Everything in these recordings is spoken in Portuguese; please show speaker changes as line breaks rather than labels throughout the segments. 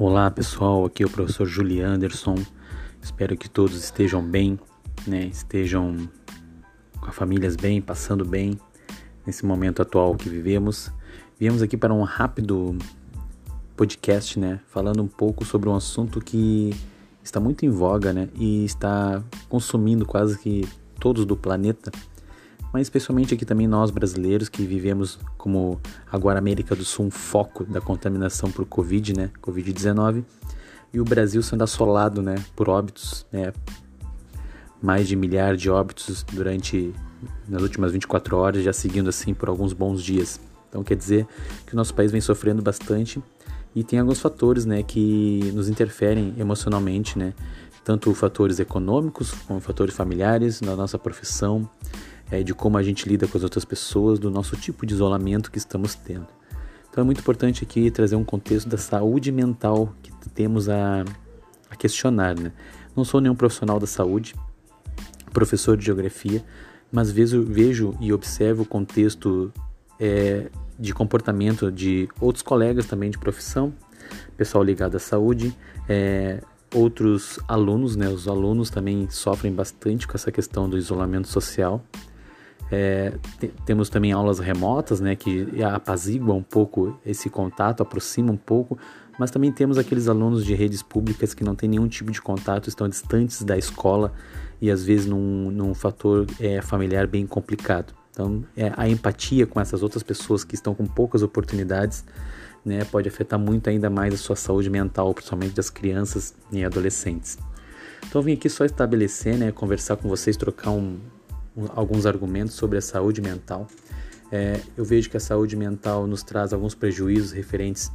Olá pessoal, aqui é o professor Julian Anderson. Espero que todos estejam bem, né? Estejam com as famílias bem, passando bem nesse momento atual que vivemos. Viemos aqui para um rápido podcast, né? Falando um pouco sobre um assunto que está muito em voga, né? E está consumindo quase que todos do planeta mas especialmente aqui também nós brasileiros que vivemos como agora América do Sul um foco da contaminação por Covid, né, Covid-19, e o Brasil sendo assolado, né, por óbitos, né, mais de milhar de óbitos durante nas últimas 24 horas, já seguindo assim por alguns bons dias. Então quer dizer que o nosso país vem sofrendo bastante e tem alguns fatores, né, que nos interferem emocionalmente, né, tanto fatores econômicos como fatores familiares na nossa profissão, é, de como a gente lida com as outras pessoas, do nosso tipo de isolamento que estamos tendo. Então é muito importante aqui trazer um contexto da saúde mental que temos a, a questionar. Né? Não sou nenhum profissional da saúde, professor de geografia, mas vejo, vejo e observo o contexto é, de comportamento de outros colegas também de profissão, pessoal ligado à saúde, é, outros alunos, né? Os alunos também sofrem bastante com essa questão do isolamento social. É, temos também aulas remotas, né, que apaziguam um pouco esse contato, aproxima um pouco, mas também temos aqueles alunos de redes públicas que não têm nenhum tipo de contato, estão distantes da escola e às vezes num, num fator é, familiar bem complicado. Então, é, a empatia com essas outras pessoas que estão com poucas oportunidades né, pode afetar muito ainda mais a sua saúde mental, principalmente das crianças e adolescentes. Então, eu vim aqui só estabelecer, né, conversar com vocês, trocar um, alguns argumentos sobre a saúde mental. É, eu vejo que a saúde mental nos traz alguns prejuízos referentes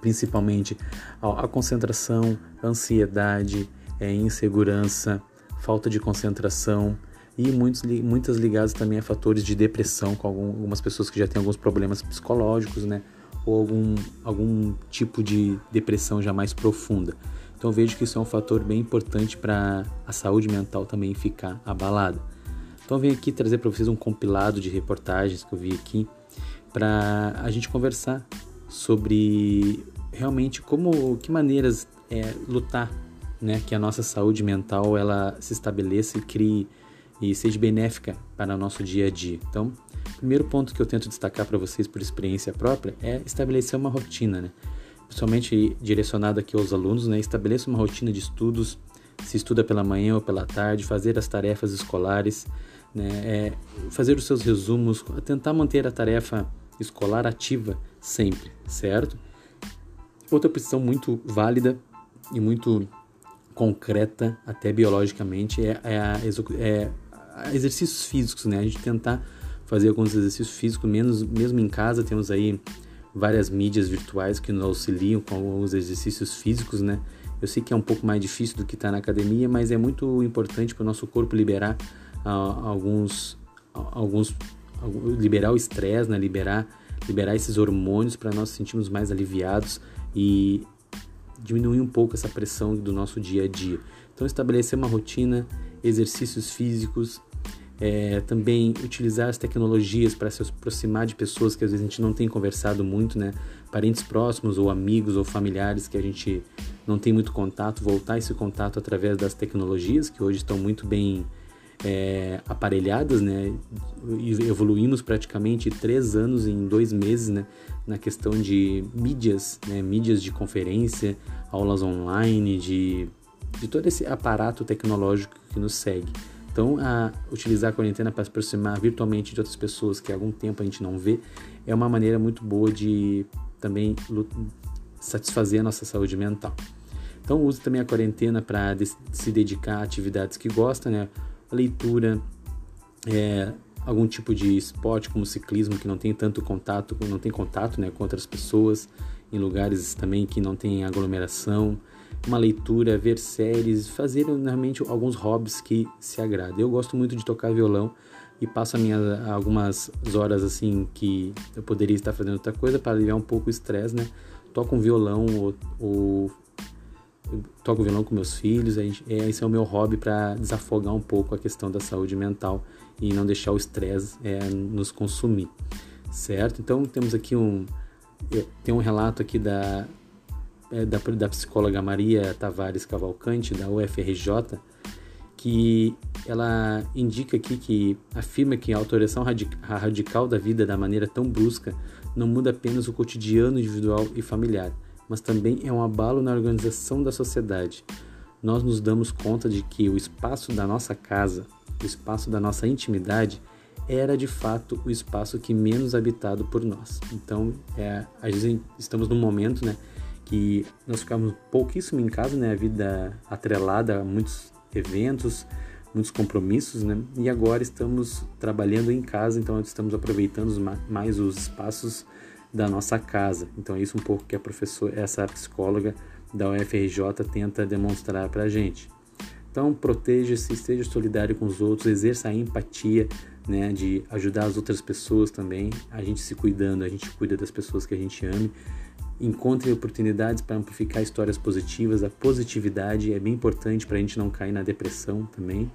principalmente à concentração, ansiedade, é, insegurança, falta de concentração e muitos, muitas ligadas também a fatores de depressão, com algumas pessoas que já têm alguns problemas psicológicos, né? Ou algum, algum tipo de depressão já mais profunda. Então vejo que isso é um fator bem importante para a saúde mental também ficar abalada. Então eu venho aqui trazer para vocês um compilado de reportagens que eu vi aqui para a gente conversar sobre realmente como que maneiras é, lutar, né, que a nossa saúde mental ela se estabeleça e crie e seja benéfica para o nosso dia a dia. Então, o primeiro ponto que eu tento destacar para vocês por experiência própria é estabelecer uma rotina, né? Principalmente direcionado aqui aos alunos, né? Estabeleça uma rotina de estudos, se estuda pela manhã ou pela tarde, fazer as tarefas escolares, né, é fazer os seus resumos, tentar manter a tarefa escolar ativa sempre, certo? Outra opção muito válida e muito concreta, até biologicamente, é, é, a, é exercícios físicos, né? A gente tentar fazer alguns exercícios físicos, menos, mesmo em casa, temos aí várias mídias virtuais que nos auxiliam com alguns exercícios físicos, né? Eu sei que é um pouco mais difícil do que estar tá na academia, mas é muito importante para o nosso corpo liberar alguns, alguns liberar o estresse, né? liberar, liberar esses hormônios para nós sentirmos mais aliviados e diminuir um pouco essa pressão do nosso dia a dia. Então, estabelecer uma rotina, exercícios físicos, é, também utilizar as tecnologias para se aproximar de pessoas que às vezes a gente não tem conversado muito, né? Parentes próximos ou amigos ou familiares que a gente não tem muito contato, voltar esse contato através das tecnologias que hoje estão muito bem é, aparelhadas, né? Evoluímos praticamente três anos em dois meses, né? Na questão de mídias, né? Mídias de conferência, aulas online, de, de todo esse aparato tecnológico que nos segue. Então, a, utilizar a quarentena para se aproximar virtualmente de outras pessoas que há algum tempo a gente não vê é uma maneira muito boa de também satisfazer a nossa saúde mental. Então, use também a quarentena para se dedicar a atividades que gosta, né? Leitura, é, algum tipo de esporte como ciclismo que não tem tanto contato, não tem contato né, com outras pessoas, em lugares também que não tem aglomeração, uma leitura, ver séries, fazer realmente alguns hobbies que se agradam. Eu gosto muito de tocar violão e passo minha, algumas horas assim que eu poderia estar fazendo outra coisa para aliviar um pouco o estresse, né? Toco um violão ou, ou toco violão com meus filhos, é, esse é o meu hobby para desafogar um pouco a questão da saúde mental e não deixar o estresse é, nos consumir, certo? Então temos aqui um tem um relato aqui da é, da, da psicóloga Maria Tavares Cavalcante, da UFRJ, que ela indica aqui que afirma que a alteração radical da vida da maneira tão brusca não muda apenas o cotidiano individual e familiar, mas também é um abalo na organização da sociedade. Nós nos damos conta de que o espaço da nossa casa, o espaço da nossa intimidade, era de fato o espaço que menos habitado por nós. Então, é, estamos num momento, né, que nós ficamos pouquíssimo em casa, né, a vida atrelada a muitos eventos, muitos compromissos, né, e agora estamos trabalhando em casa, então estamos aproveitando mais os espaços da nossa casa. Então é isso um pouco que a professora, essa psicóloga da UFRJ tenta demonstrar para a gente. Então proteja-se, esteja solidário com os outros, exerça a empatia, né, de ajudar as outras pessoas também. A gente se cuidando, a gente cuida das pessoas que a gente ame. Encontre oportunidades para amplificar histórias positivas. A positividade é bem importante para a gente não cair na depressão também.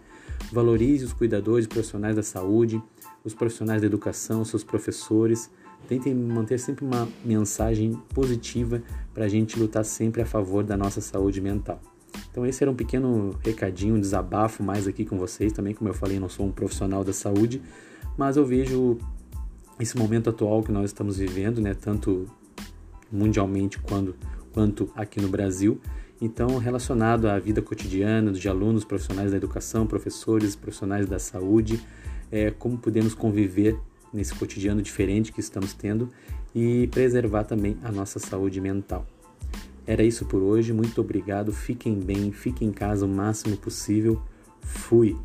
Valorize os cuidadores profissionais da saúde, os profissionais da educação, seus professores. Tentem manter sempre uma mensagem positiva para a gente lutar sempre a favor da nossa saúde mental. Então esse era um pequeno recadinho, um desabafo mais aqui com vocês. Também, como eu falei, não sou um profissional da saúde, mas eu vejo esse momento atual que nós estamos vivendo, né, tanto mundialmente quanto, quanto aqui no Brasil. Então, relacionado à vida cotidiana de alunos, profissionais da educação, professores, profissionais da saúde, é, como podemos conviver nesse cotidiano diferente que estamos tendo e preservar também a nossa saúde mental. Era isso por hoje, muito obrigado, fiquem bem, fiquem em casa o máximo possível. Fui!